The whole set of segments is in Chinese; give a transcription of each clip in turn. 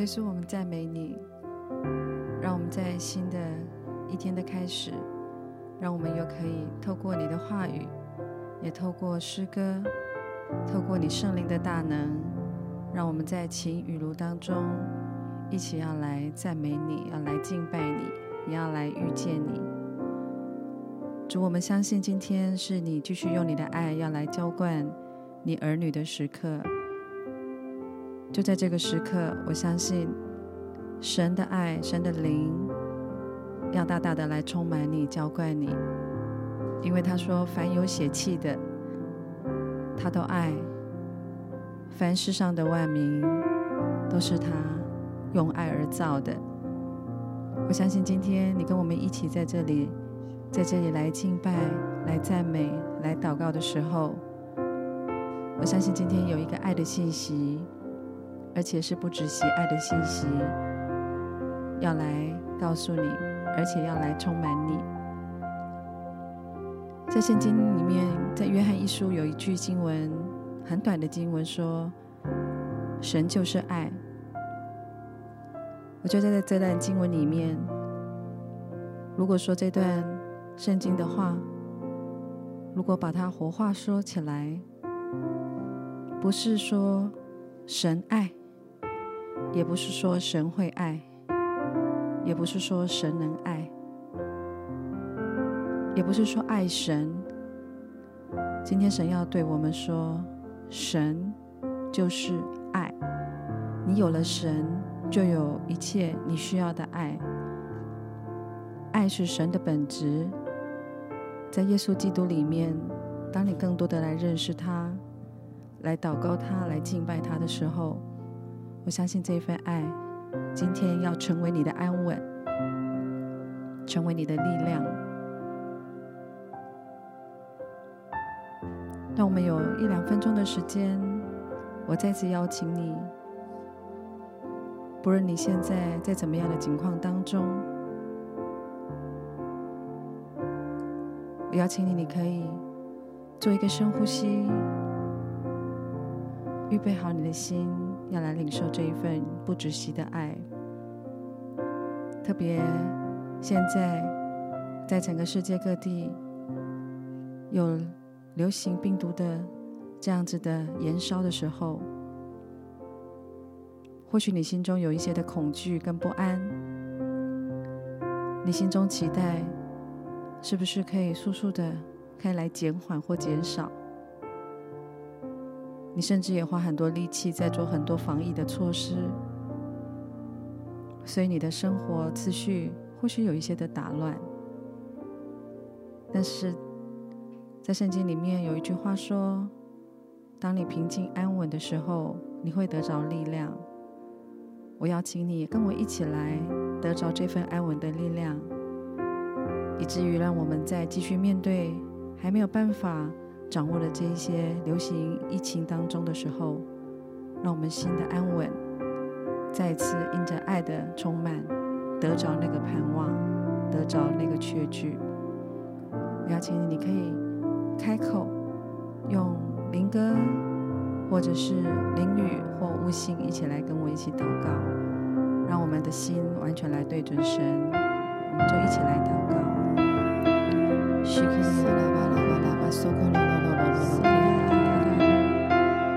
耶稣，我们赞美你，让我们在新的一天的开始，让我们又可以透过你的话语，也透过诗歌，透过你圣灵的大能，让我们在晴雨露当中，一起要来赞美你，要来敬拜你，也要来遇见你。主，我们相信今天是你继续用你的爱要来浇灌你儿女的时刻。就在这个时刻，我相信神的爱、神的灵要大大的来充满你、浇灌你，因为他说：“凡有血气的，他都爱；凡世上的万民，都是他用爱而造的。”我相信今天你跟我们一起在这里，在这里来敬拜、来赞美、来祷告的时候，我相信今天有一个爱的信息。而且是不止喜爱的信息，要来告诉你，而且要来充满你。在圣经里面，在约翰一书有一句经文，很短的经文说：“神就是爱。”我就在这段经文里面，如果说这段圣经的话，如果把它活化说起来，不是说神爱。也不是说神会爱，也不是说神能爱，也不是说爱神。今天神要对我们说，神就是爱。你有了神，就有一切你需要的爱。爱是神的本质，在耶稣基督里面，当你更多的来认识他，来祷告他，来敬拜他的时候。我相信这一份爱，今天要成为你的安稳，成为你的力量。让我们有一两分钟的时间，我再次邀请你，不论你现在在怎么样的境况当中，我邀请你，你可以做一个深呼吸，预备好你的心。要来领受这一份不止息的爱，特别现在在整个世界各地有流行病毒的这样子的延烧的时候，或许你心中有一些的恐惧跟不安，你心中期待是不是可以速速的可以来减缓或减少？你甚至也花很多力气在做很多防疫的措施，所以你的生活次序或许有一些的打乱。但是在圣经里面有一句话说：“当你平静安稳的时候，你会得着力量。”我邀请你跟我一起来得着这份安稳的力量，以至于让我们在继续面对还没有办法。掌握了这一些流行疫情当中的时候，让我们心的安稳，再次因着爱的充满，得着那个盼望，得着那个确据。我邀请你，你可以开口用灵歌，或者是灵语或悟性，一起来跟我一起祷告，让我们的心完全来对准神，我们就一起来祷告。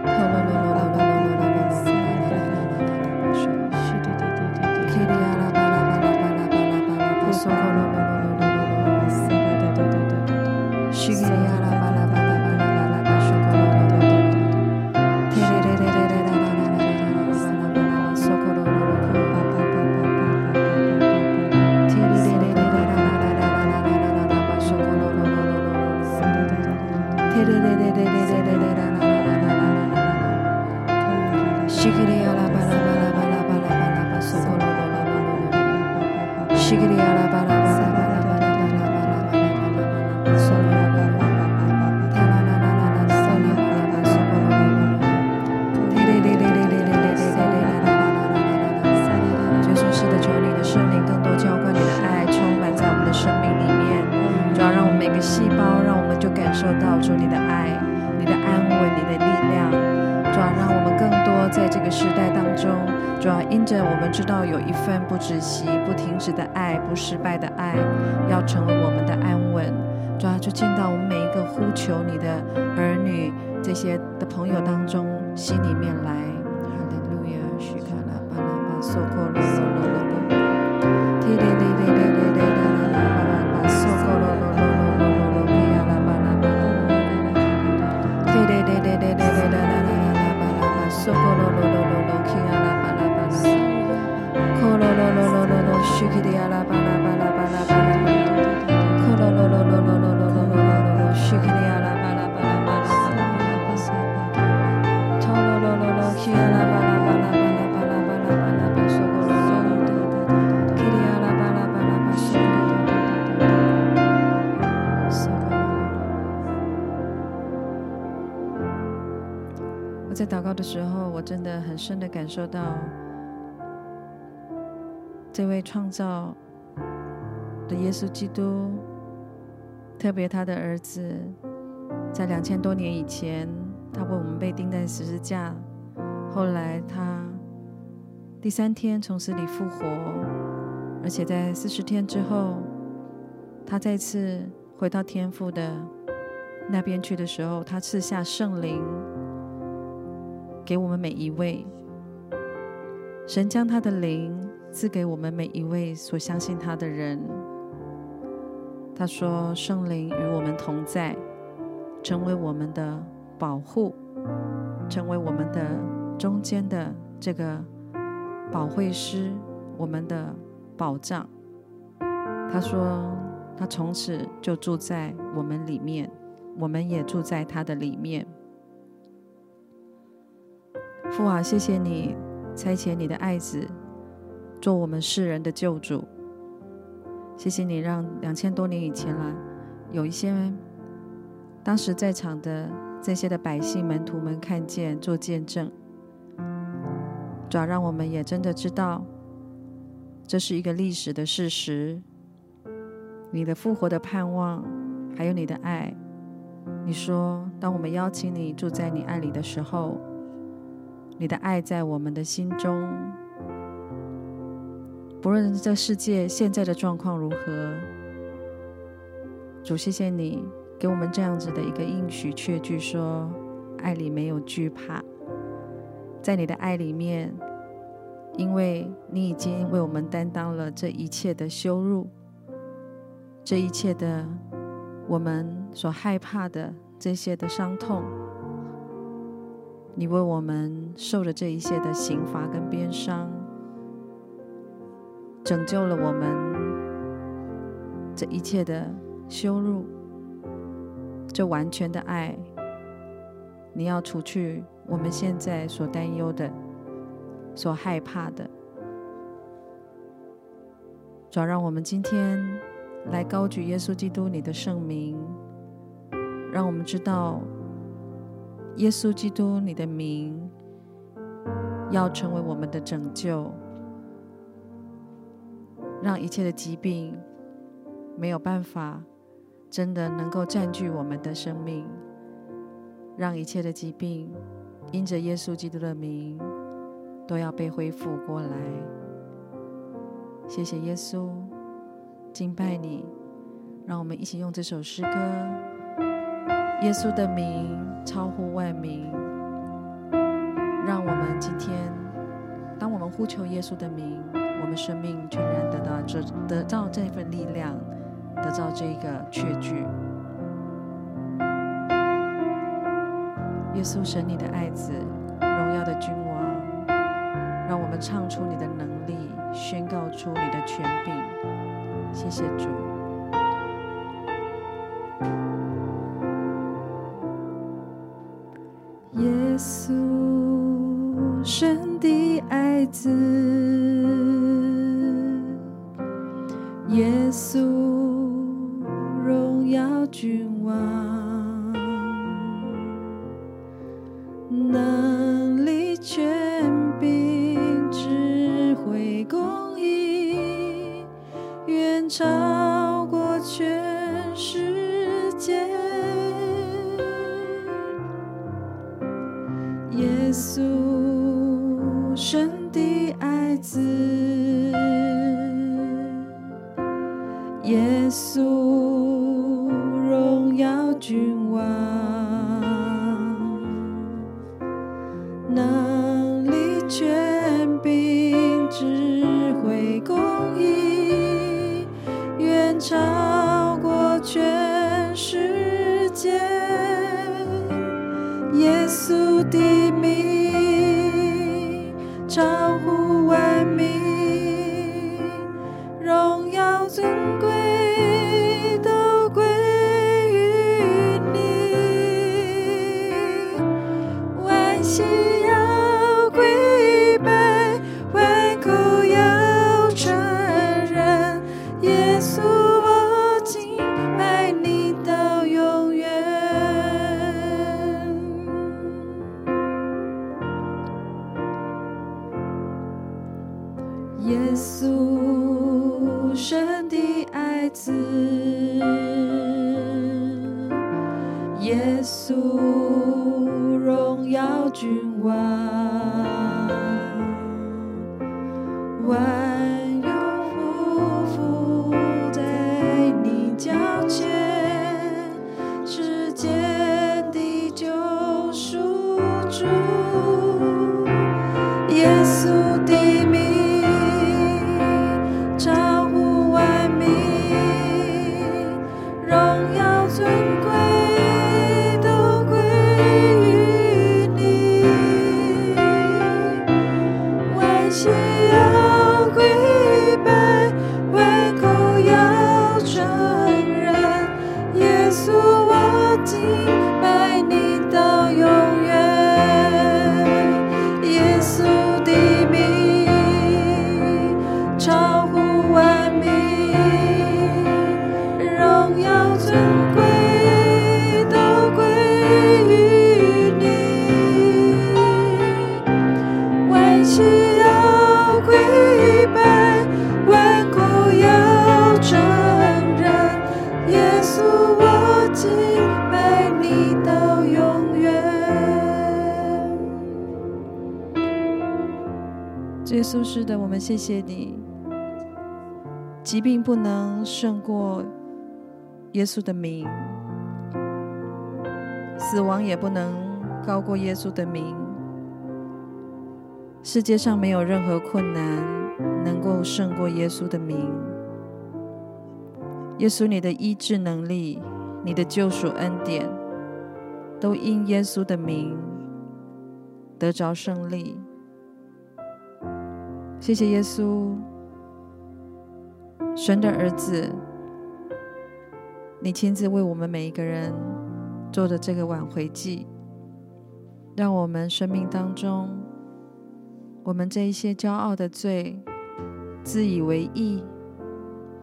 Hallelujah. 细胞，让我们就感受到主你的爱、你的安稳、你的力量。主啊，让我们更多在这个时代当中，主要因着我们知道有一份不止息、不停止的爱、不失败的爱，要成为我们的安稳。主要就进到我们每一个呼求你的儿女这些的朋友当中心里面来。哈利路亚，许卡拉巴拉巴索科罗罗罗罗，时候，我真的很深的感受到，这位创造的耶稣基督，特别他的儿子，在两千多年以前，他为我们被钉在十字架，后来他第三天从死里复活，而且在四十天之后，他再次回到天父的那边去的时候，他赐下圣灵。给我们每一位，神将他的灵赐给我们每一位所相信他的人。他说：“圣灵与我们同在，成为我们的保护，成为我们的中间的这个保惠师，我们的保障。”他说：“他从此就住在我们里面，我们也住在他的里面。”父啊，谢谢你差遣你的爱子做我们世人的救主。谢谢你让两千多年以前了，有一些当时在场的这些的百姓门徒们看见做见证，主要让我们也真的知道这是一个历史的事实。你的复活的盼望，还有你的爱。你说，当我们邀请你住在你爱里的时候。你的爱在我们的心中，不论这世界现在的状况如何，主，谢谢你给我们这样子的一个应许，确据说爱里没有惧怕，在你的爱里面，因为你已经为我们担当了这一切的羞辱，这一切的我们所害怕的这些的伤痛。你为我们受了这一切的刑罚跟鞭伤，拯救了我们这一切的羞辱，这完全的爱，你要除去我们现在所担忧的、所害怕的，主让我们今天来高举耶稣基督你的圣名，让我们知道。耶稣基督，你的名要成为我们的拯救，让一切的疾病没有办法真的能够占据我们的生命，让一切的疾病因着耶稣基督的名都要被恢复过来。谢谢耶稣，敬拜你，让我们一起用这首诗歌。耶稣的名超乎万名，让我们今天，当我们呼求耶稣的名，我们生命全然得到这得到这份力量，得到这个确据。耶稣神，你的爱子，荣耀的君王，让我们唱出你的能力，宣告出你的权柄。谢谢主。子。耶稣的名，是的，我们谢谢你。疾病不能胜过耶稣的名，死亡也不能高过耶稣的名。世界上没有任何困难能够胜过耶稣的名。耶稣，你的医治能力，你的救赎恩典，都因耶稣的名得着胜利。谢谢耶稣，神的儿子，你亲自为我们每一个人做的这个挽回祭，让我们生命当中，我们这一些骄傲的罪、自以为意，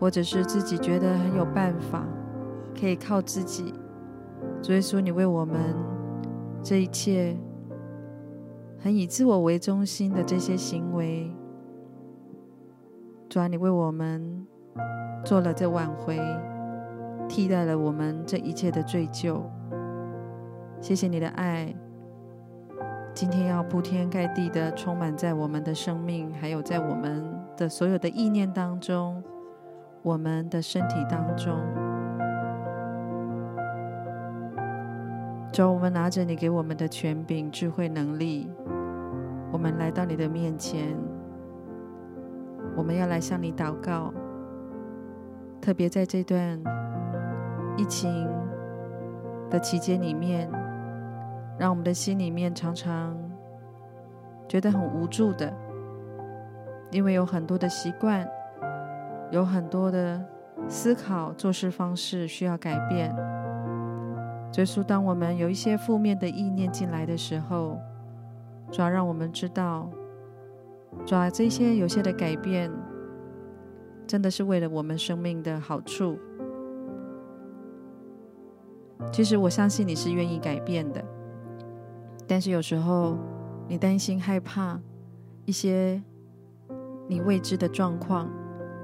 或者是自己觉得很有办法，可以靠自己，主耶稣，你为我们这一切很以自我为中心的这些行为。主啊，你为我们做了这挽回，替代了我们这一切的罪疚。谢谢你的爱，今天要铺天盖地的充满在我们的生命，还有在我们的所有的意念当中，我们的身体当中。主，我们拿着你给我们的权柄、智慧、能力，我们来到你的面前。我们要来向你祷告，特别在这段疫情的期间里面，让我们的心里面常常觉得很无助的，因为有很多的习惯，有很多的思考、做事方式需要改变。所以，当我们有一些负面的意念进来的时候，主要让我们知道。主啊，这些有些的改变，真的是为了我们生命的好处。其实我相信你是愿意改变的，但是有时候你担心害怕一些你未知的状况，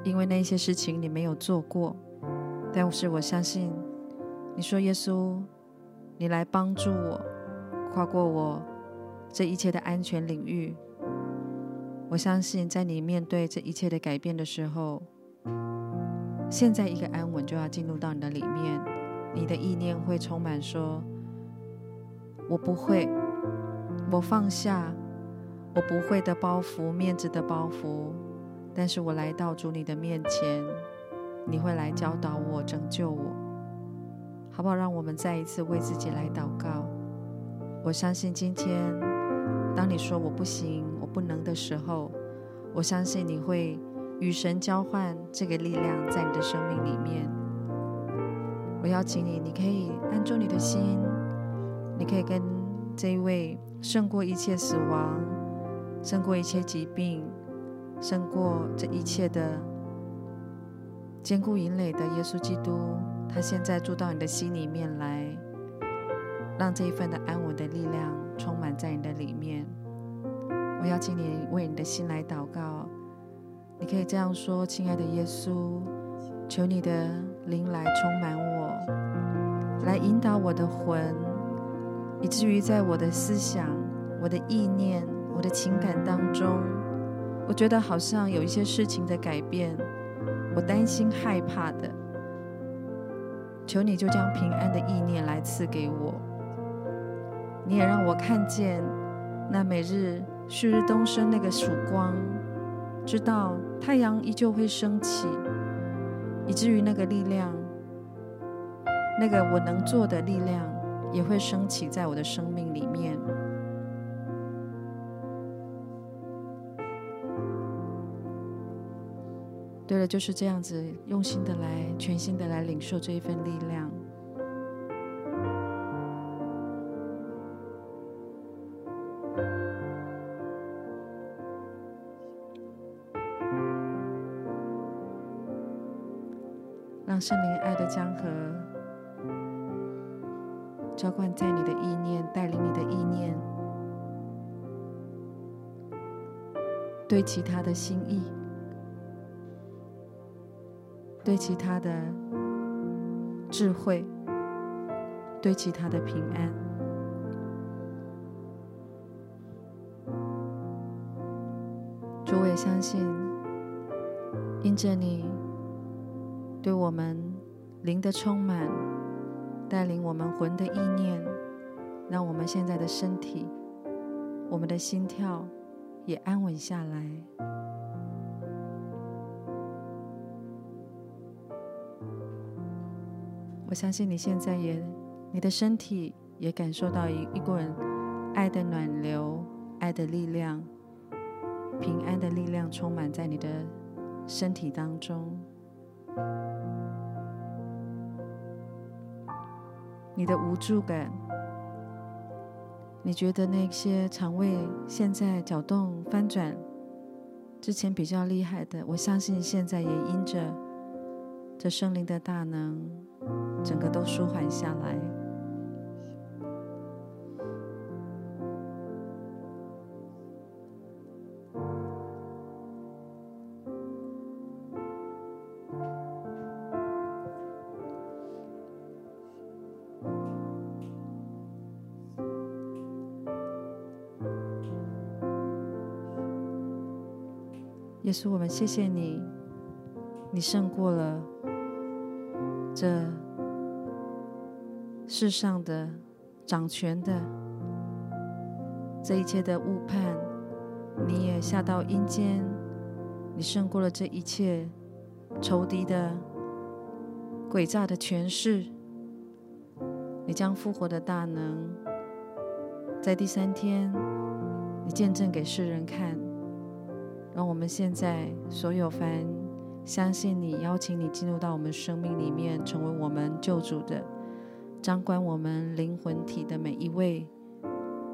因为那些事情你没有做过。但是我相信你说耶稣，你来帮助我跨过我这一切的安全领域。我相信，在你面对这一切的改变的时候，现在一个安稳就要进入到你的里面，你的意念会充满说：“我不会，我放下我不会的包袱，面子的包袱。”但是我来到主你的面前，你会来教导我、拯救我，好不好？让我们再一次为自己来祷告。我相信今天，当你说我不行、不能的时候，我相信你会与神交换这个力量在你的生命里面。我邀请你，你可以安住你的心，你可以跟这一位胜过一切死亡、胜过一切疾病。胜过这一切的坚固营垒的耶稣基督，他现在住到你的心里面来，让这一份的安稳的力量充满在你的里面。邀请你为你的心来祷告，你可以这样说：“亲爱的耶稣，求你的灵来充满我，来引导我的魂，以至于在我的思想、我的意念、我的情感当中。”我觉得好像有一些事情的改变，我担心害怕的，求你就将平安的意念来赐给我。你也让我看见那每日旭日东升那个曙光，知道太阳依旧会升起，以至于那个力量，那个我能做的力量也会升起在我的生命里面。对了，就是这样子，用心的来，全心的来领受这一份力量，让圣灵爱的江河浇灌在你的意念，带领你的意念，对其他的心意。对其他的智慧，对其他的平安，主，我也相信，因着你对我们灵的充满，带领我们魂的意念，让我们现在的身体，我们的心跳也安稳下来。我相信你现在也，你的身体也感受到一一股爱的暖流、爱的力量、平安的力量充满在你的身体当中。你的无助感，你觉得那些肠胃现在搅动、翻转，之前比较厉害的，我相信现在也因着这圣灵的大能。整个都舒缓下来。耶稣，我们谢谢你，你胜过了这。世上的掌权的这一切的误判，你也下到阴间，你胜过了这一切仇敌的诡诈的权势，你将复活的大能在第三天，你见证给世人看，让我们现在所有凡相信你、邀请你进入到我们生命里面，成为我们救主的。掌管我们灵魂体的每一位，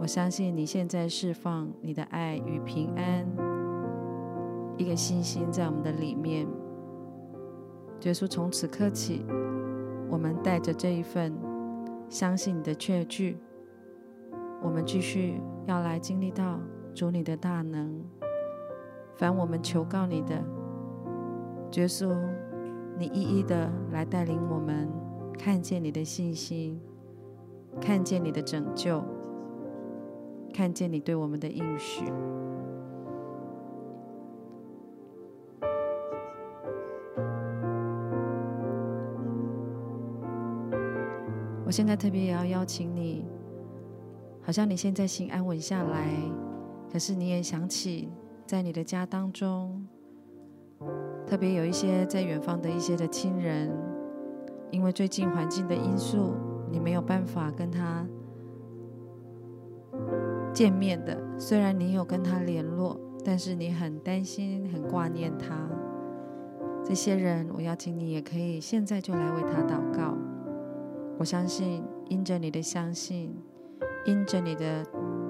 我相信你现在释放你的爱与平安，一个信心在我们的里面。耶稣，从此刻起，我们带着这一份相信你的确据，我们继续要来经历到主你的大能。凡我们求告你的，耶稣，你一一的来带领我们，看见你的信心，看见你的拯救，看见你对我们的应许。我现在特别也要邀请你，好像你现在心安稳下来，可是你也想起在你的家当中，特别有一些在远方的一些的亲人，因为最近环境的因素，你没有办法跟他见面的。虽然你有跟他联络，但是你很担心、很挂念他。这些人，我邀请你也可以现在就来为他祷告。我相信，因着你的相信，因着你的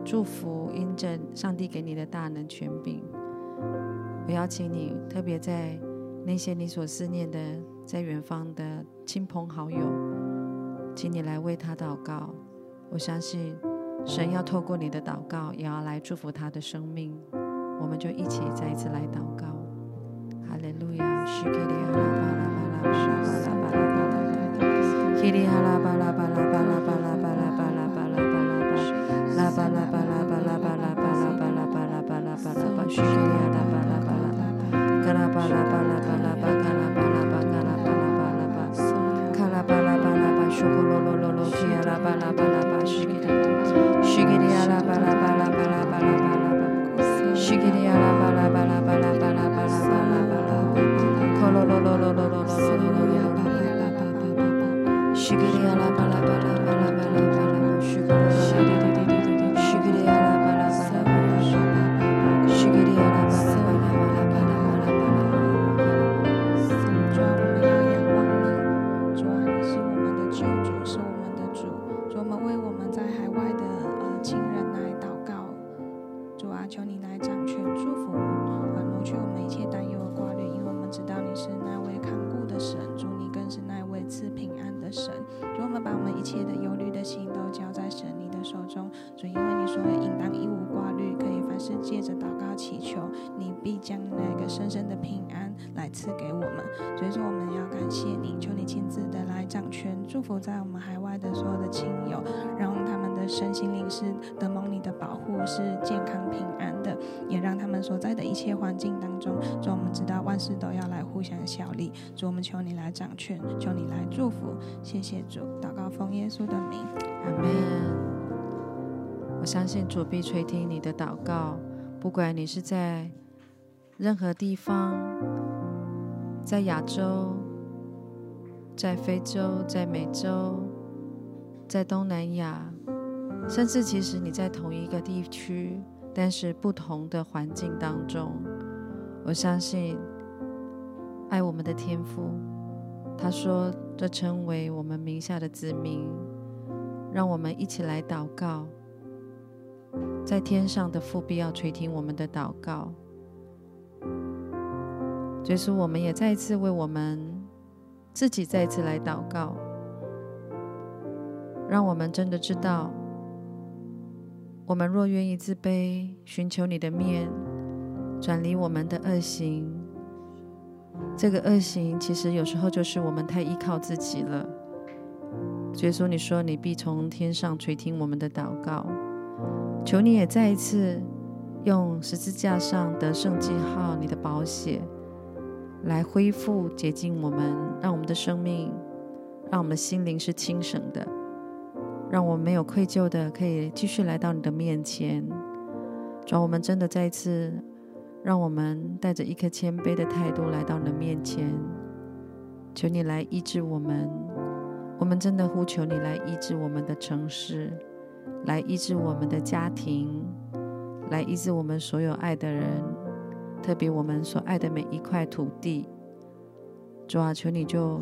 祝福，因着上帝给你的大能权柄，我邀请你，特别在那些你所思念的，在远方的亲朋好友，请你来为他祷告。我相信，神要透过你的祷告，也要来祝福他的生命。我们就一起再一次来祷告。哈利路亚。叽里哈啦巴拉巴拉巴拉巴拉巴拉巴拉谢主，祷告奉耶稣的名，阿门。我相信主必垂听你的祷告，不管你是在任何地方，在亚洲。在非洲，在美洲，在东南亚，甚至其实你在同一个地区，但是不同的环境当中，我相信爱我们的天父，他说这称为我们名下的子民，让我们一起来祷告，在天上的父必要垂听我们的祷告。所以我们也再一次为我们。自己再一次来祷告，让我们真的知道，我们若愿意自卑，寻求你的面，转离我们的恶行，这个恶行其实有时候就是我们太依靠自己了。所以说，你说你必从天上垂听我们的祷告，求你也再一次用十字架上的圣记号，你的宝血。来恢复洁净我们，让我们的生命，让我们的心灵是清省的，让我们没有愧疚的，可以继续来到你的面前。主，我们真的再一次，让我们带着一颗谦卑的态度来到你的面前，求你来医治我们。我们真的呼求你来医治我们的城市，来医治我们的家庭，来医治我们所有爱的人。特别我们所爱的每一块土地，主啊，求你就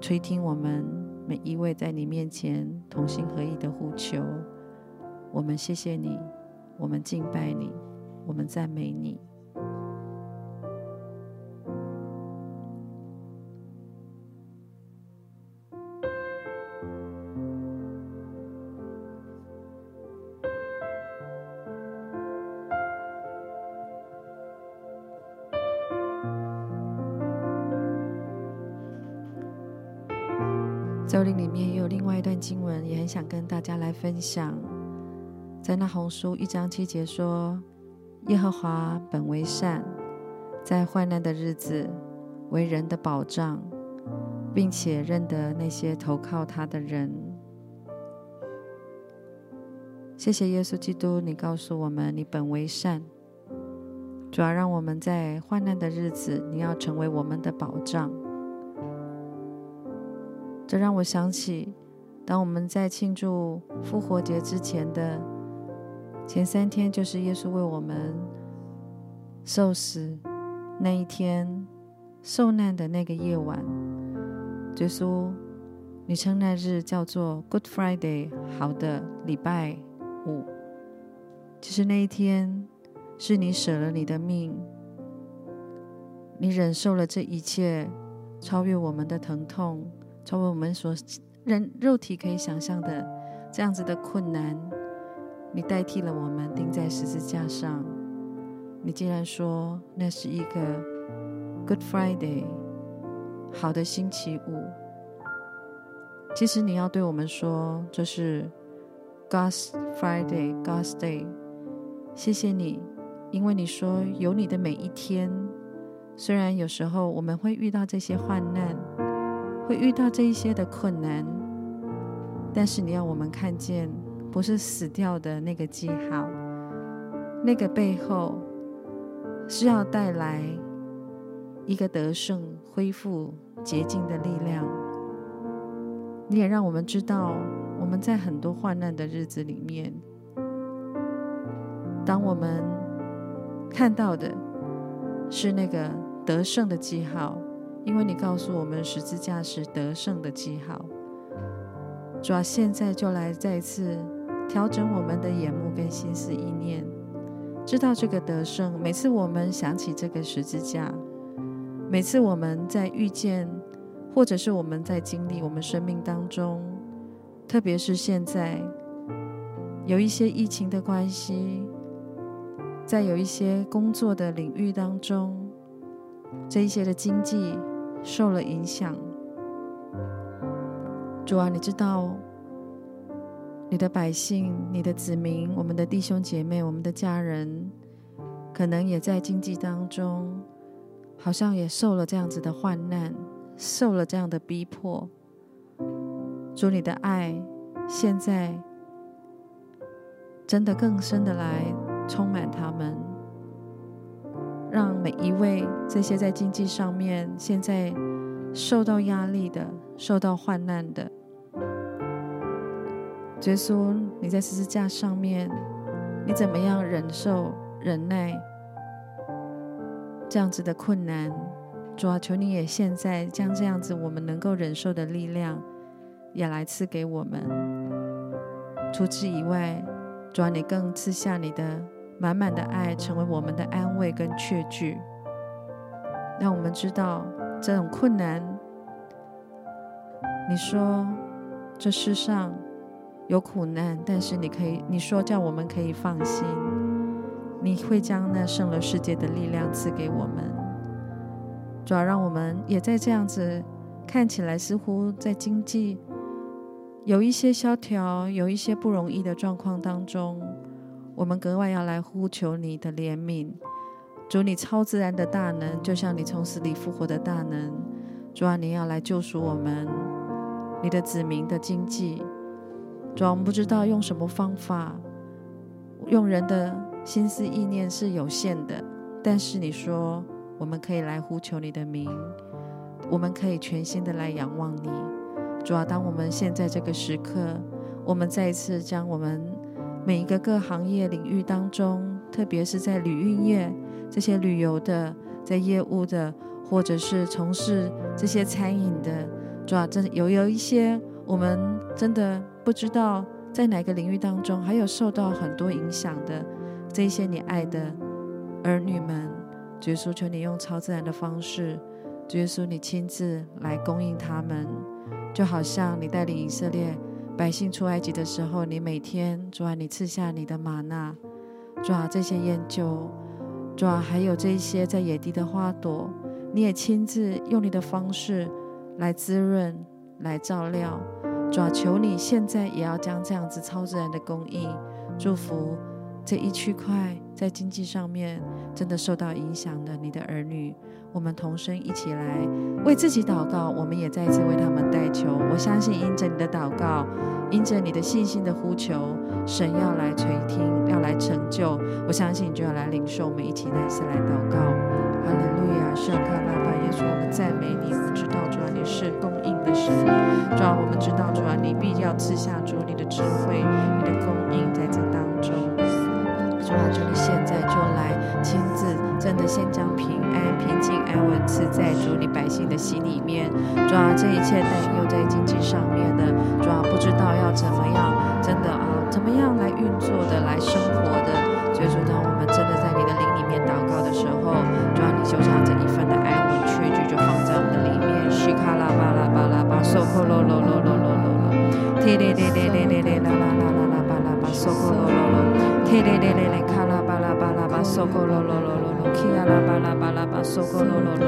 垂听我们每一位在你面前同心合意的呼求。我们谢谢你，我们敬拜你，我们赞美你。咒灵里面也有另外一段经文，也很想跟大家来分享。在那鸿书一章七节说：“耶和华本为善在患难的日子为人的保障并且认得那些投靠他的人。谢谢耶稣基督你告诉我们你本为善。主要让我们在患难的日子你要成为我们的保障。这让我想起当我们在庆祝复活节之前的前三天，就是耶稣为我们受死那一天，受难的那个夜晚。耶稣，你称那日叫做 Good Friday，好的礼拜五。其实那一天是你舍了你的命，你忍受了这一切，超越我们的疼痛。超过我们所人肉体可以想象的这样子的困难，你代替了我们钉在十字架上。你竟然说那是一个 Good Friday，好的星期五。其实你要对我们说，这是 God's Friday，God's Day。谢谢你，因为你说有你的每一天，虽然有时候我们会遇到这些患难。会遇到这一些的困难，但是你要我们看见，不是死掉的那个记号，那个背后是要带来一个得胜、恢复、洁净的力量。你也让我们知道，我们在很多患难的日子里面，当我们看到的是那个得胜的记号。因为你告诉我们十字架是得胜的记号，主啊，现在就来再一次调整我们的眼目跟心思意念，知道这个得胜。每次我们想起这个十字架，每次我们在遇见，或者是我们在经历我们生命当中，特别是现在有一些疫情的关系，在有一些工作的领域当中，这一些的经济。受了影响，主啊，你知道你的百姓、你的子民、我们的弟兄姐妹、我们的家人，可能也在经济当中，好像也受了这样子的患难，受了这样的逼迫。主，你的爱现在真的更深的来充满他们。让每一位这些在经济上面现在受到压力的、受到患难的，耶稣，你在十字架上面，你怎么样忍受、忍耐这样子的困难？主啊，求你也现在将这样子我们能够忍受的力量也来赐给我们。除此以外，主啊，你更赐下你的。满满的爱成为我们的安慰跟确据，让我们知道这种困难。你说这世上有苦难，但是你可以，你说叫我们可以放心，你会将那胜了世界的力量赐给我们。主要让我们也在这样子看起来似乎在经济有一些萧条、有一些不容易的状况当中。我们格外要来呼求你的怜悯，主，你超自然的大能，就像你从死里复活的大能，主啊，你要来救赎我们，你的子民的经济，主要，我们不知道用什么方法，用人的心思意念是有限的，但是你说我们可以来呼求你的名，我们可以全心的来仰望你，主啊，当我们现在这个时刻，我们再一次将我们。每一个各行业领域当中，特别是在旅运业这些旅游的、在业务的，或者是从事这些餐饮的，主要真有有一些我们真的不知道在哪个领域当中还有受到很多影响的这些你爱的儿女们，主耶稣求你用超自然的方式，主耶稣你亲自来供应他们，就好像你带领以色列。百姓出埃及的时候，你每天主啊，你赐下你的吗哪，主啊，这些烟酒，主啊，还有这些在野地的花朵，你也亲自用你的方式来滋润、来照料。主啊，求你现在也要将这样子超自然的供应，祝福这一区块、在经济上面真的受到影响的你的儿女，我们同声一起来为自己祷告，我们也再一次为他们代求。我相信，因着你的祷告，因着你的信心的呼求，神要来垂听，要来成就。我相信就要来领受。我们一起再次来祷告。哈利路亚，圣卡拉巴耶稣，我们赞美你。我们知道主啊，你是供的神。主啊，我们知道主啊，你必要赐下主你的智慧，你的供应在这当中。主啊，求你现在就来亲自，真的先将平安、平静、安稳赐在主你百姓的心里面。主啊，这一切担忧在经济上面的，主啊，不知道要怎么样，真的啊，怎么样来运作的，来生活的。所以说，当我们真的在你的灵里面祷告的时候，巴拉巴，索科罗罗罗罗罗，提呀啦巴拉巴拉巴，索科罗罗罗，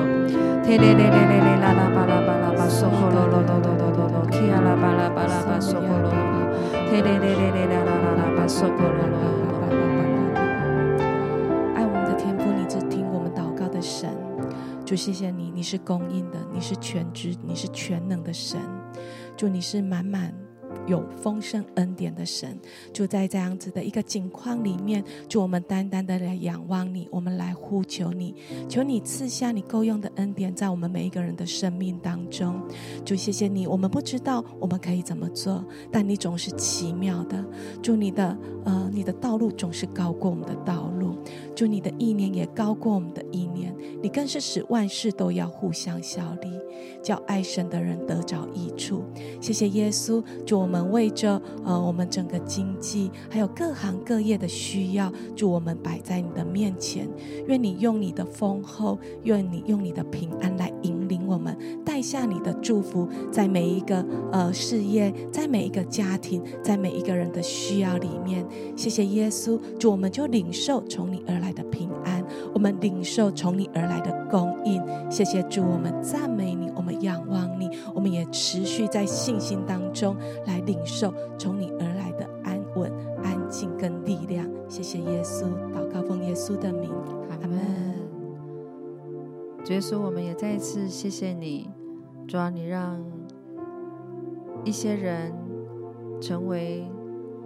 提哩哩哩哩哩啦啦巴拉巴拉巴，索科罗罗罗罗罗罗罗，提呀啦巴拉巴拉巴，索科罗罗罗，提哩哩哩哩啦啦啦啦巴，索科罗罗罗。主，谢谢你，你是供应的，你是全知，你是全能的神。主，你是满满。有丰盛恩典的神，就在这样子的一个境况里面，就我们单单的来仰望你，我们来呼求你，求你赐下你够用的恩典在我们每一个人的生命当中。就谢谢你，我们不知道我们可以怎么做，但你总是奇妙的。祝你的呃，你的道路总是高过我们的道路，祝你的意念也高过我们的意念。你更是使万事都要互相效力，叫爱神的人得着益处。谢谢耶稣，祝我们。为着呃，我们整个经济还有各行各业的需要，祝我们摆在你的面前。愿你用你的丰厚，愿你用你的平安来引领我们，带下你的祝福，在每一个呃事业，在每一个家庭，在每一个人的需要里面。谢谢耶稣，祝我们就领受从你而来的平安，我们领受从你而来的供应。谢谢主，我们赞美你，我们仰望你，我们也持续在信心当中来。领受从你而来的安稳、安静跟力量。谢谢耶稣，祷告奉耶稣的名，阿门。主耶稣，我们也再一次谢谢你，主啊，你让一些人成为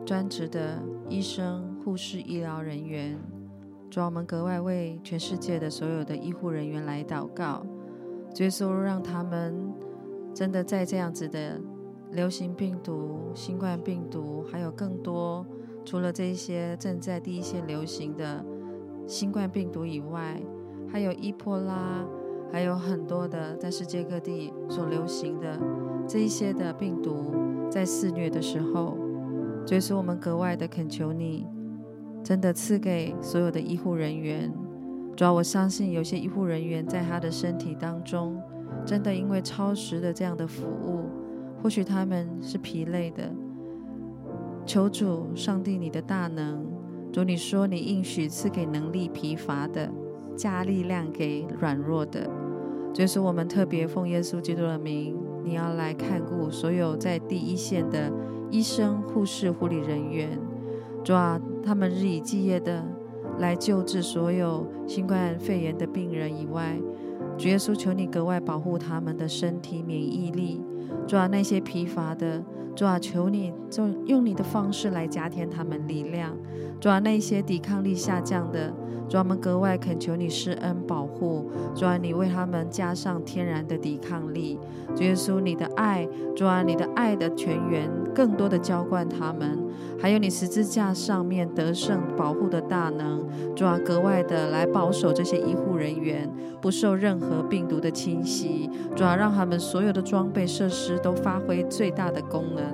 专职的医生、护士、医疗人员。主要，我们格外为全世界的所有的医护人员来祷告。主耶稣，让他们真的在这样子的。流行病毒、新冠病毒，还有更多，除了这一些正在第一线流行的新冠病毒以外，还有伊波拉，还有很多的在世界各地所流行的这一些的病毒，在肆虐的时候，所以说我们格外的恳求你，真的赐给所有的医护人员。主要我相信有些医护人员在他的身体当中，真的因为超时的这样的服务。或许他们是疲累的，求主上帝你的大能，主你说你应许赐给能力疲乏的，加力量给软弱的。所以说我们特别奉耶稣基督的名，你要来看顾所有在第一线的医生、护士、护理人员，主啊，他们日以继夜的来救治所有新冠肺炎的病人以外，主耶稣求你格外保护他们的身体免疫力。主啊，那些疲乏的，主啊，求你就用你的方式来加添他们力量。主啊，那些抵抗力下降的，主啊，我们格外恳求你施恩保护。主啊，你为他们加上天然的抵抗力。主耶稣，你的爱，主啊，你的爱的泉源，更多的浇灌他们。还有你十字架上面得胜保护的大能，主要，格外的来保守这些医护人员，不受任何病毒的侵袭。主要，让他们所有的装备设施都发挥最大的功能，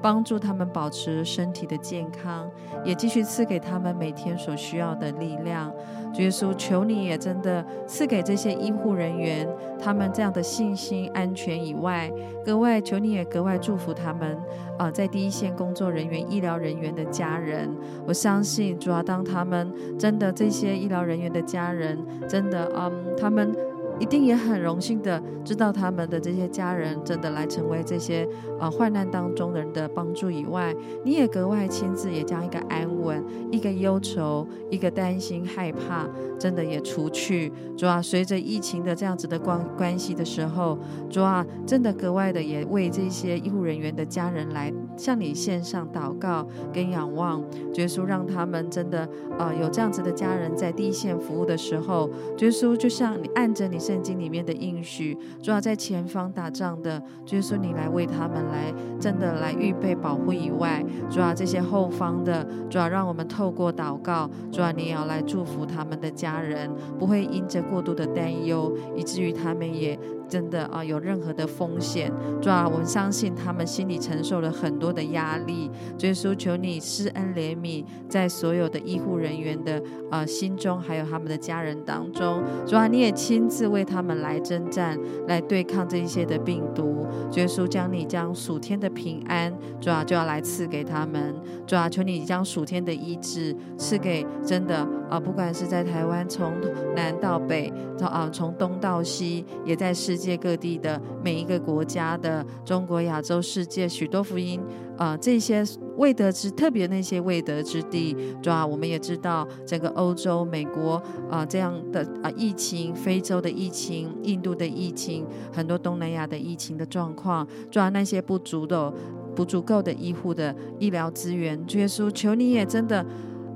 帮助他们保持身体的健康，也继续赐给他们每天所需要的力量。主耶稣，求你也真的赐给这些医护人员他们这样的信心、安全以外，格外求你也格外祝福他们啊、呃，在第一线工作人员、医疗人员的家人。我相信，主要当他们真的这些医疗人员的家人真的，嗯，他们一定也很荣幸的知道他们的这些家人真的来成为这些呃患难当中的人的帮助以外，你也格外亲自也将一个安稳、一个忧愁、一个担心、害怕，真的也除去。主啊，随着疫情的这样子的关关系的时候，主啊，真的格外的也为这些医护人员的家人来向你献上祷告跟仰望，耶稣让他们真的呃有这样子的家人在第一线服务的时候，耶稣就像你按着你圣经里面的应许，主要在前方打仗的，就是说你来为他们来真的来预备保护以外，主要这些后方的，主要让我们透过祷告，主要你也要来祝福他们的家人，不会因着过度的担忧，以至于他们也。真的啊，有任何的风险，主啊，我们相信他们心里承受了很多的压力。耶稣，求你施恩怜悯，在所有的医护人员的呃心中，还有他们的家人当中，主啊，你也亲自为他们来征战，来对抗这一些的病毒。耶稣，将你将属天的平安，主啊，就要来赐给他们。主啊，求你将属天的医治赐给真的啊，不管是在台湾从南到北，啊，从东到西，也在世。世界各地的每一个国家的中国、亚洲、世界许多福音啊、这些未得之特别那些未得之地，主啊，我们也知道整个欧洲、美国啊、这样的啊、疫情，非洲的疫情、印度的疫情，很多东南亚的疫情的状况，主啊，那些不足的、不足够的医护的医疗资源，主耶稣，求你也真的、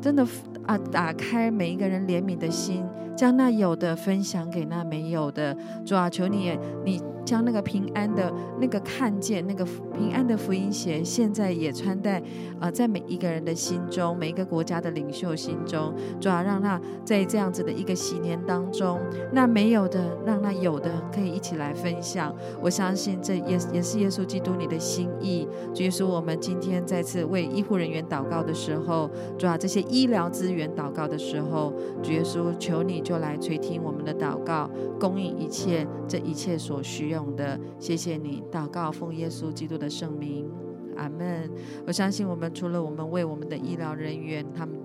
真的啊，打开每一个人怜悯的心。将那有的分享给那没有的，主啊，求你，你将那个平安的那个看见，那个平安的福音鞋，现在也穿戴啊、在每一个人的心中，每一个国家的领袖心中，主啊，让那在这样子的一个喜年当中，那没有的，让那有的可以一起来分享。我相信这也也是耶稣基督你的心意。主耶稣，我们今天再次为医护人员祷告的时候，主啊，这些医疗资源祷告的时候，主耶稣，求你。就来垂听我们的祷告，供应一切这一切所需用的。谢谢你，祷告奉耶稣基督的圣名，阿门。我相信我们除了我们为我们的医疗人员，他们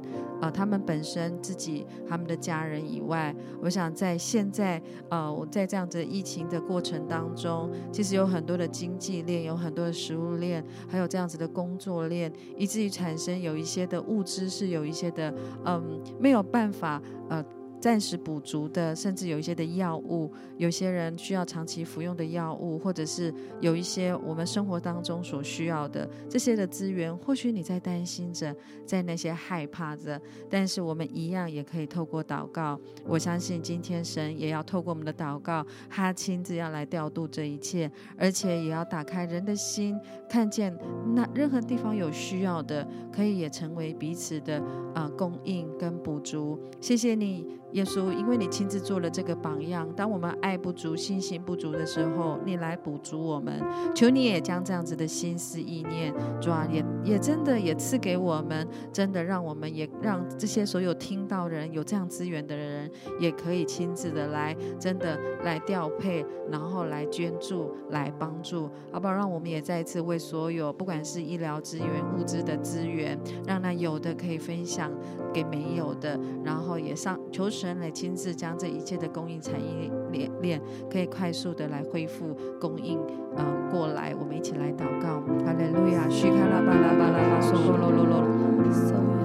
呃他们本身自己他们的家人以外，我想在现在呃我在这样子疫情的过程当中，其实有很多的经济链，有很多的食物链，还有这样子的工作链，以至于产生有一些的物资是有一些的嗯没有办法呃。暂时补足的，甚至有一些的药物，有些人需要长期服用的药物，或者是有一些我们生活当中所需要的这些的资源，或许你在担心着，在那些害怕着，但是我们一样也可以透过祷告，我相信今天神也要透过我们的祷告，他亲自要来调度这一切，而且也要打开人的心，看见那任何地方有需要的，可以也成为彼此的啊、供应跟补足。谢谢你。耶稣，因为你亲自做了这个榜样，当我们爱不足、信心不足的时候，你来补足我们。求你也将这样子的心思意念，主啊，也也真的也赐给我们，真的让我们也让这些所有听到人有这样资源的人，也可以亲自的来，真的来调配，然后来捐助、来帮助，好不好？让我们也再一次为所有不管是医疗资源、物资的资源，让那有的可以分享给没有的，然后也上求。神来亲自将这一切的供应产业链链可以快速的来恢复供应，呃，过来，我们一起来祷告。哈利路亚，许卡拉巴拉巴拉巴，索罗罗罗罗，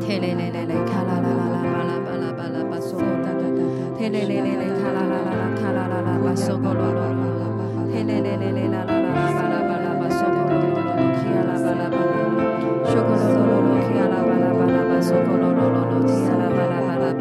天嘞嘞嘞嘞，卡拉拉拉拉巴拉巴拉巴拉巴，索罗。达达达，天雷雷雷雷，卡拉拉拉拉，卡拉拉拉巴，索罗罗罗罗，天雷雷雷雷，拉拉拉拉巴拉巴拉巴，索罗罗罗罗，基亚拉巴拉巴拉，索罗罗罗罗，基亚拉巴拉巴拉巴，索罗罗罗罗，基亚拉巴拉巴拉巴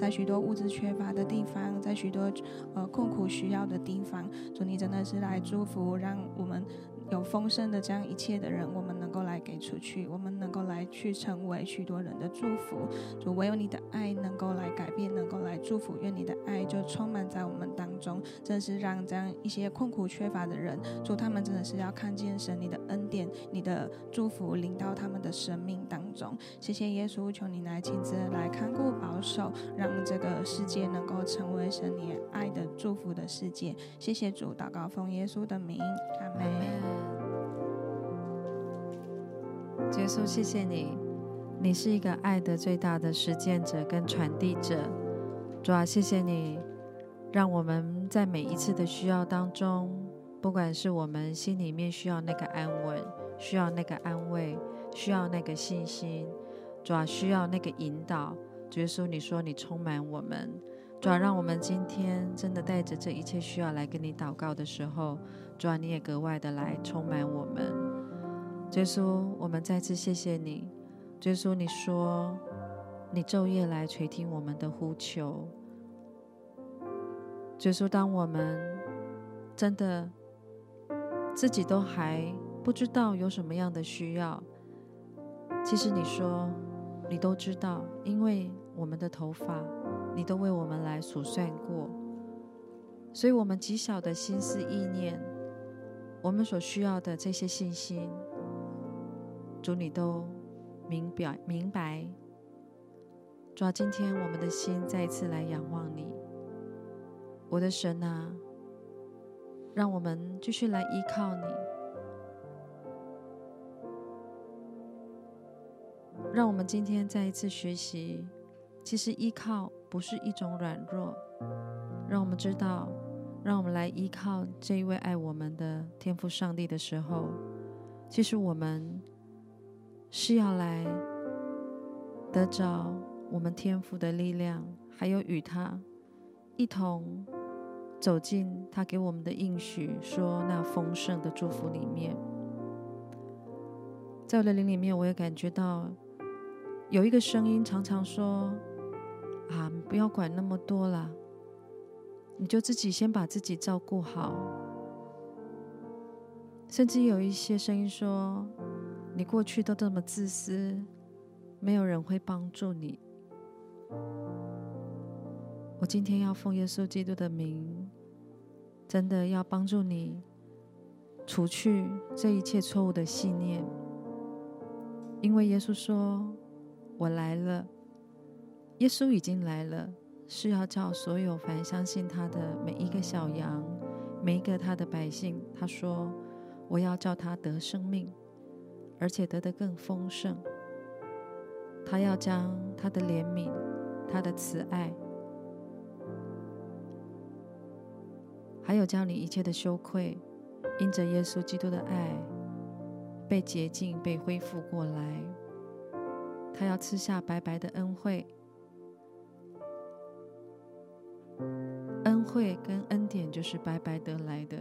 在许多物质缺乏的地方，在许多呃困苦需要的地方，主你真的是来祝福，让我们有丰盛的这样一切的人，我们能够来给出去，我们能够来去成为许多人的祝福。主唯有你的爱能够来改变，能够来祝福，愿你的爱就充满在我们当中，真是让这样一些困苦缺乏的人，主他们真的是要看见神你的恩。典、你的祝福临到他们的生命当中。谢谢耶稣，求你来亲自来看顾保守，让这个世界能够成为神你爱的祝福的世界。谢谢主，祷告奉耶稣的名，阿门。耶稣，谢谢你，你是一个爱的最大的实践者跟传递者。主啊，谢谢你，让我们在每一次的需要当中，不管是我们心里面需要那个安稳，需要那个安慰，需要那个信心，主啊，需要那个引导。耶稣，你说你充满我们，主啊，让我们今天真的带着这一切需要来跟你祷告的时候，主啊，你也格外的来充满我们。耶稣，我们再次谢谢你。耶稣，你说你昼夜来垂听我们的呼求。耶稣，当我们真的。自己都还不知道有什么样的需要，其实你说你都知道，因为我们的头发你都为我们来数算过，所以我们极小的心思意念，我们所需要的这些信心，主你都明表明白。主啊，今天我们的心再一次来仰望你，我的神啊。让我们继续来依靠你，让我们今天再一次学习，其实依靠不是一种软弱。让我们知道，让我们来依靠这一位爱我们的天父上帝的时候，其实我们是要来得着我们天父的力量，还有与他一同。走进他给我们的应许，说那丰盛的祝福里面，在我的灵里面，我也感觉到有一个声音常常说：“啊，不要管那么多了，你就自己先把自己照顾好。”甚至有一些声音说：“你过去都这么自私，没有人会帮助你。”我今天要奉耶稣基督的名，真的要帮助你除去这一切错误的信念，因为耶稣说：“我来了。”耶稣已经来了，是要叫所有凡相信他的每一个小羊，每一个他的百姓，他说：“我要叫他得生命，而且得的更丰盛。”他要将他的怜悯、他的慈爱。还有将你一切的羞愧，因着耶稣基督的爱，被洁净、被恢复过来。他要赐下白白的恩惠，恩惠跟恩典就是白白得来的。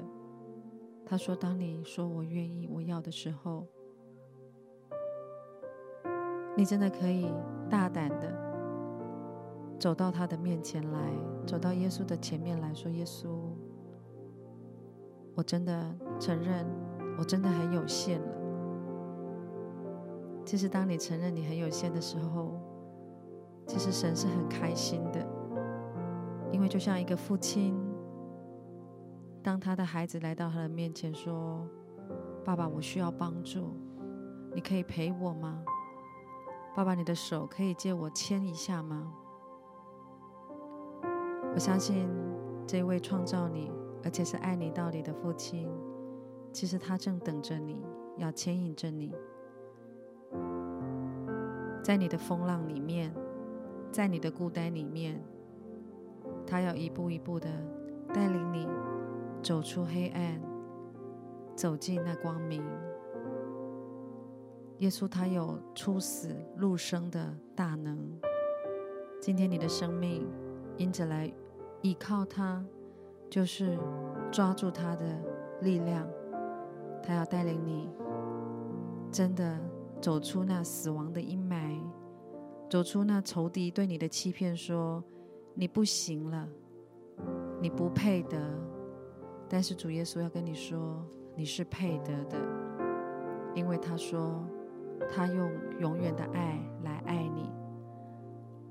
他说：“当你说我愿意、我要的时候，你真的可以大胆的走到他的面前来，走到耶稣的前面来说：耶稣。”我真的承认，我真的很有限了。其实，当你承认你很有限的时候，其实神是很开心的，因为就像一个父亲，当他的孩子来到他的面前说：“爸爸，我需要帮助，你可以陪我吗？爸爸，你的手可以借我牵一下吗？”我相信这位创造你。而且是爱你到底的父亲，其实他正等着你，要牵引着你，在你的风浪里面，在你的孤单里面，他要一步一步的带领你走出黑暗，走进那光明。耶稣他有出死入生的大能，今天你的生命因着来依靠他。就是抓住他的力量，他要带领你，真的走出那死亡的阴霾，走出那仇敌对你的欺骗，说你不行了，你不配得。但是主耶稣要跟你说，你是配得的，因为他说他用永远的爱来爱你，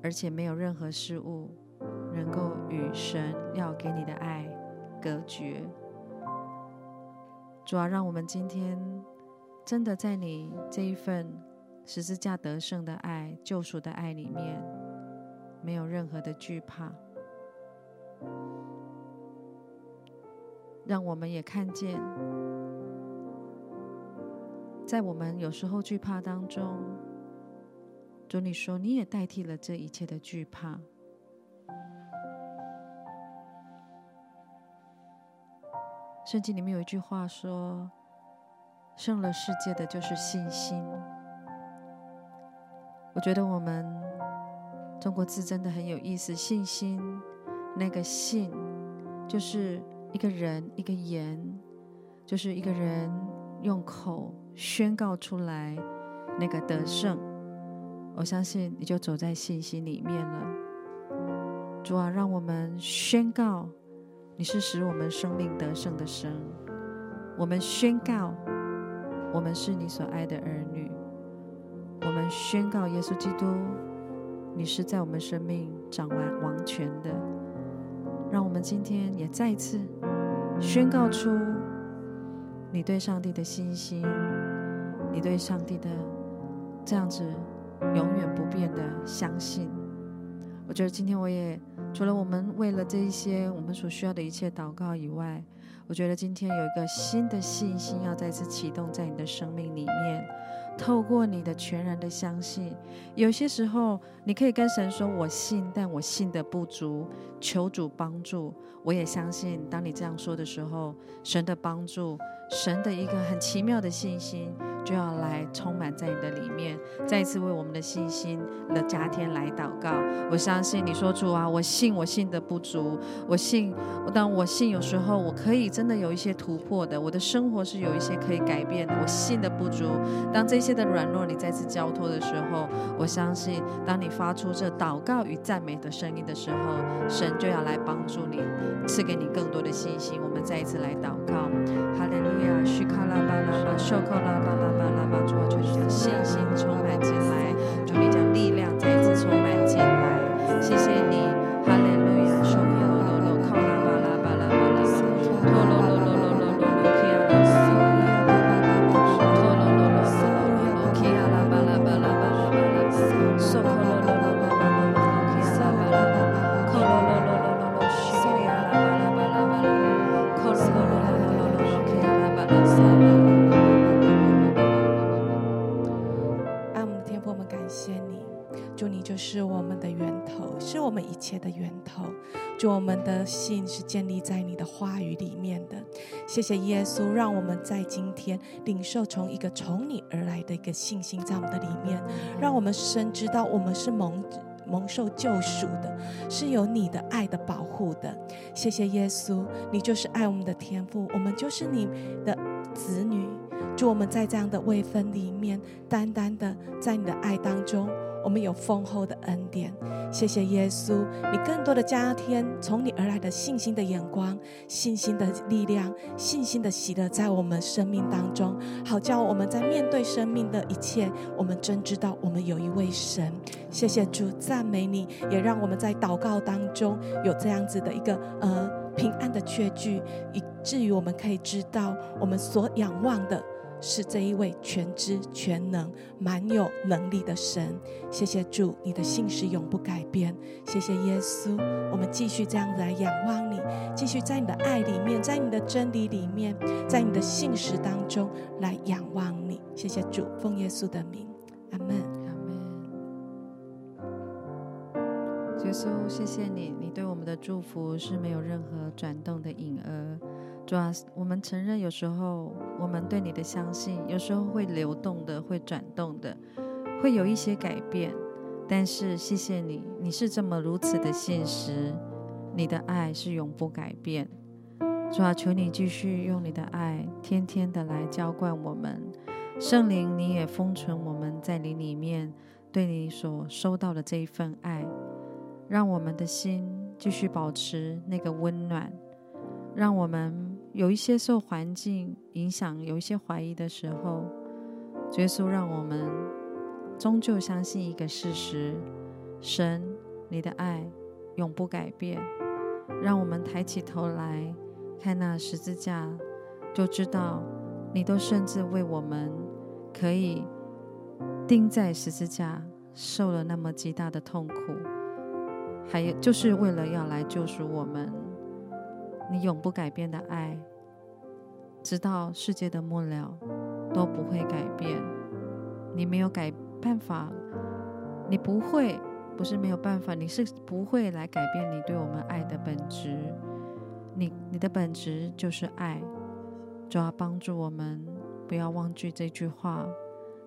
而且没有任何事物。能够与神要给你的爱隔绝，主啊，让我们今天真的在你这一份十字架得胜的爱、救赎的爱里面，没有任何的惧怕。让我们也看见，在我们有时候惧怕当中，主你说你也代替了这一切的惧怕。圣经里面有一句话说：“胜了世界的就是信心。”我觉得我们中国字真的很有意思，信心那个“信”就是一个人一个言，就是一个人用口宣告出来那个得胜。我相信你就走在信心里面了。主啊，让我们宣告。你是使我们生命得胜的神，我们宣告，我们是你所爱的儿女。我们宣告耶稣基督，你是在我们生命掌完王权的。让我们今天也再一次宣告出你对上帝的信心，你对上帝的这样子永远不变的相信。我觉得今天我也。除了我们为了这一些我们所需要的一切祷告以外，我觉得今天有一个新的信心要再次启动在你的生命里面。透过你的全然的相信，有些时候你可以跟神说：“我信，但我信的不足，求主帮助。”我也相信，当你这样说的时候，神的帮助，神的一个很奇妙的信心就要来充满在你的里面。再一次为我们的信心的加添来祷告。我相信你说主啊，我信，我信的不足，我信，当我信有时候我可以真的有一些突破的，我的生活是有一些可以改变的。我信的不足，当这些。的软弱，你再次交托的时候，我相信，当你发出这祷告与赞美的声音的时候，神就要来帮助你，赐给你更多的信心。我们再一次来祷告，哈利亚，许卡拉巴拉巴，受扣拉巴拉巴拉巴，主啊，求你将信心充满进来，求你将力量再一次充满进来，谢谢你。是我们的源头，就我们的信是建立在你的话语里面的。谢谢耶稣，让我们在今天领受从一个从你而来的一个信心在我们的里面，让我们深知道我们是蒙蒙受救赎的，是有你的爱的保护的。谢谢耶稣，你就是爱我们的天父，我们就是你的子女。祝我们在这样的位分里面，单单的在你的爱当中。我们有丰厚的恩典，谢谢耶稣，你更多的加添从你而来的信心的眼光、信心的力量、信心的喜乐在我们生命当中，好叫我们在面对生命的一切，我们真知道我们有一位神。谢谢主，赞美你，也让我们在祷告当中有这样子的一个呃平安的确据，以至于我们可以知道我们所仰望的。是这一位全知全能、满有能力的神。谢谢主，你的信实永不改变。谢谢耶稣，我们继续这样子来仰望你，继续在你的爱里面，在你的真理里面，在你的信实当中来仰望你。谢谢主，奉耶稣的名，阿门，阿门。耶稣，谢谢你，你对我们的祝福是没有任何转动的影儿。主啊，我们承认有时候我们对你的相信，有时候会流动的，会转动的，会有一些改变。但是谢谢你，你是这么如此的信实，你的爱是永不改变。主啊，求你继续用你的爱，天天的来浇灌我们。圣灵，你也封存我们在你里面，对你所收到的这一份爱，让我们的心继续保持那个温暖，让我们。有一些受环境影响，有一些怀疑的时候，耶稣让我们终究相信一个事实：神，你的爱永不改变。让我们抬起头来看那十字架，就知道你都甚至为我们可以钉在十字架，受了那么极大的痛苦，还有就是为了要来救赎我们。你永不改变的爱，直到世界的末了都不会改变。你没有改办法，你不会，不是没有办法，你是不会来改变你对我们爱的本质。你你的本质就是爱，主要帮助我们不要忘记这句话：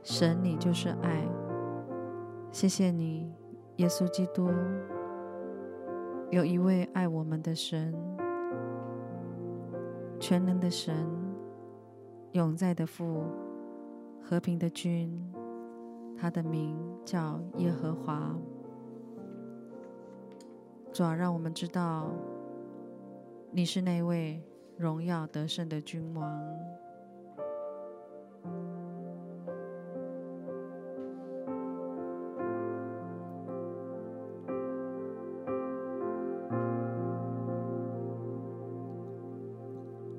神，你就是爱。谢谢你，耶稣基督，有一位爱我们的神。全能的神，永在的父，和平的君，他的名叫耶和华。主啊，让我们知道，你是那位荣耀得胜的君王。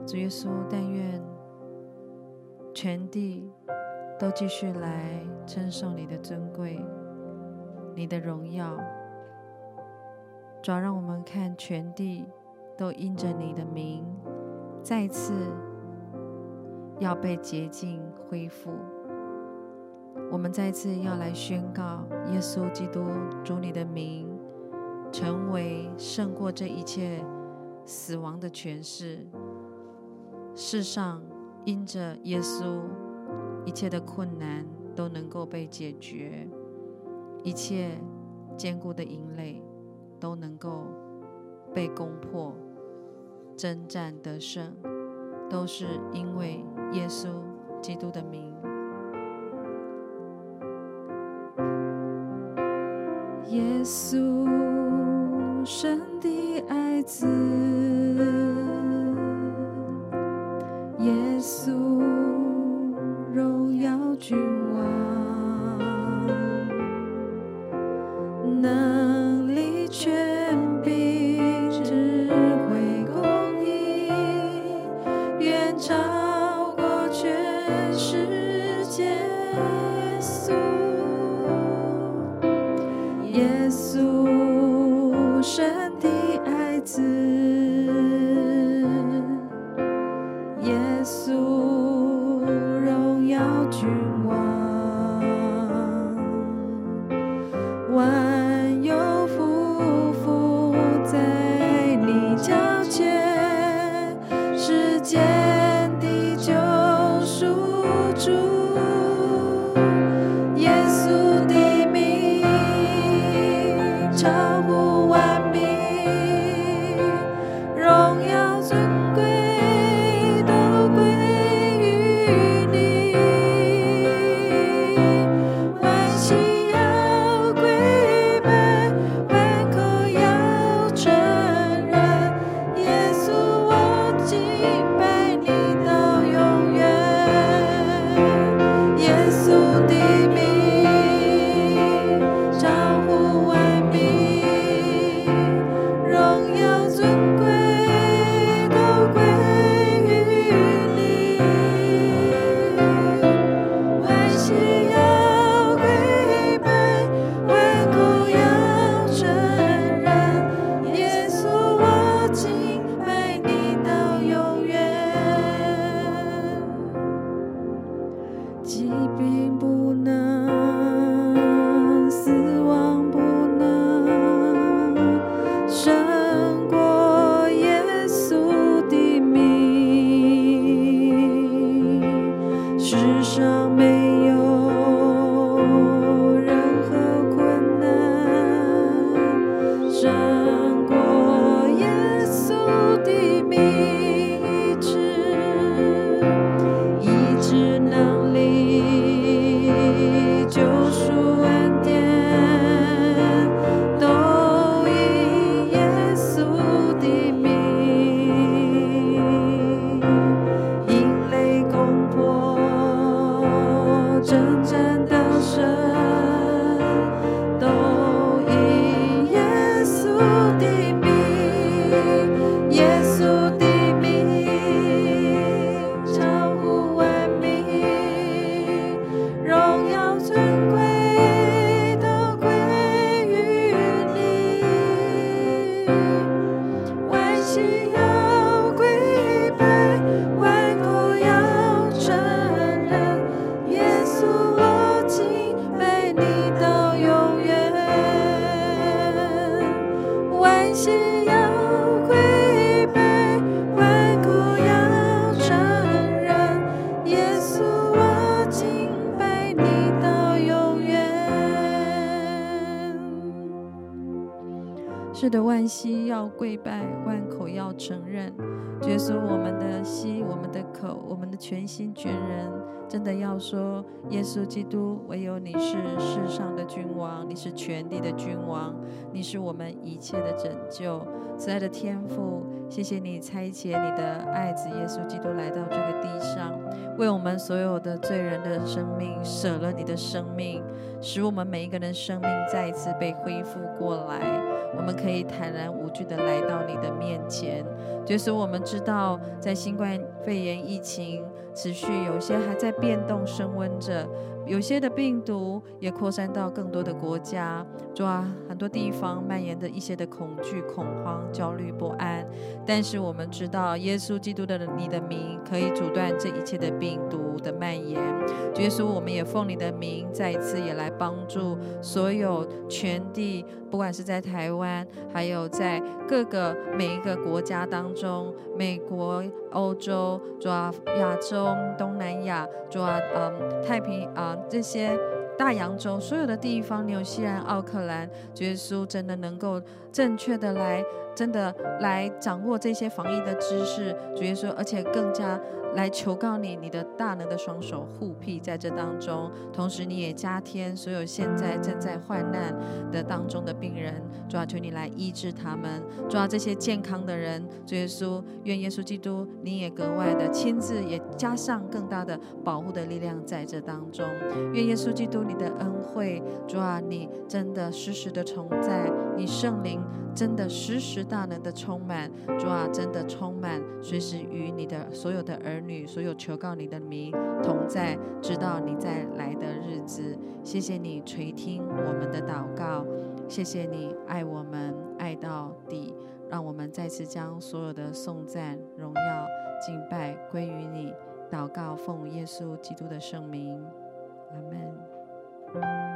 主耶稣，但愿全地都继续来称颂你的尊贵，你的荣耀。主要让我们看全地都因着你的名，再次要被洁净恢复。我们再次要来宣告耶稣基督主你的名，成为胜过这一切死亡的权势。世上因着耶稣，一切的困难都能够被解决，一切坚固的营垒都能够被攻破，征战得胜，都是因为耶稣基督的名。耶稣，神的爱子。跪拜，万口要承认。耶稣，我们的心，我们的口，我们的全心全人，真的要说：耶稣基督，唯有你是世上的君王，你是全地的君王，你是我们一切的拯救。慈爱的天父，谢谢你差遣你的爱子耶稣基督来到这个地上，为我们所有的罪人的生命舍了你的生命，使我们每一个人生命再一次被恢复过来。我们可以坦然无惧地来到你的面前，就是我们知道，在新冠肺炎疫情持续，有些还在变动升温着。有些的病毒也扩散到更多的国家，主啊，很多地方蔓延的一些的恐惧、恐慌、焦虑、不安。但是我们知道，耶稣基督的你的名可以阻断这一切的病毒的蔓延。耶稣，我们也奉你的名，再一次也来帮助所有全地，不管是在台湾，还有在各个每一个国家当中，美国、欧洲，主啊，亚洲、东南亚，主啊，嗯，太平啊。这些大洋洲所有的地方，纽西兰、奥克兰，主耶稣真的能够正确的来，真的来掌握这些防疫的知识，主耶稣，而且更加。来求告你，你的大能的双手护庇在这当中，同时你也加添所有现在正在患难的当中的病人，主啊，求你来医治他们，主啊，这些健康的人，主耶稣，愿耶稣基督你也格外的亲自也加上更大的保护的力量在这当中，愿耶稣基督你的恩惠，主啊，你真的时时的同在，你圣灵真的时时大能的充满，主啊，真的充满，随时与你的所有的儿女所有求告你的名同在，直到你再来的日子。谢谢你垂听我们的祷告，谢谢你爱我们爱到底，让我们再次将所有的颂赞、荣耀、敬拜归于你。祷告奉耶稣基督的圣名，阿门。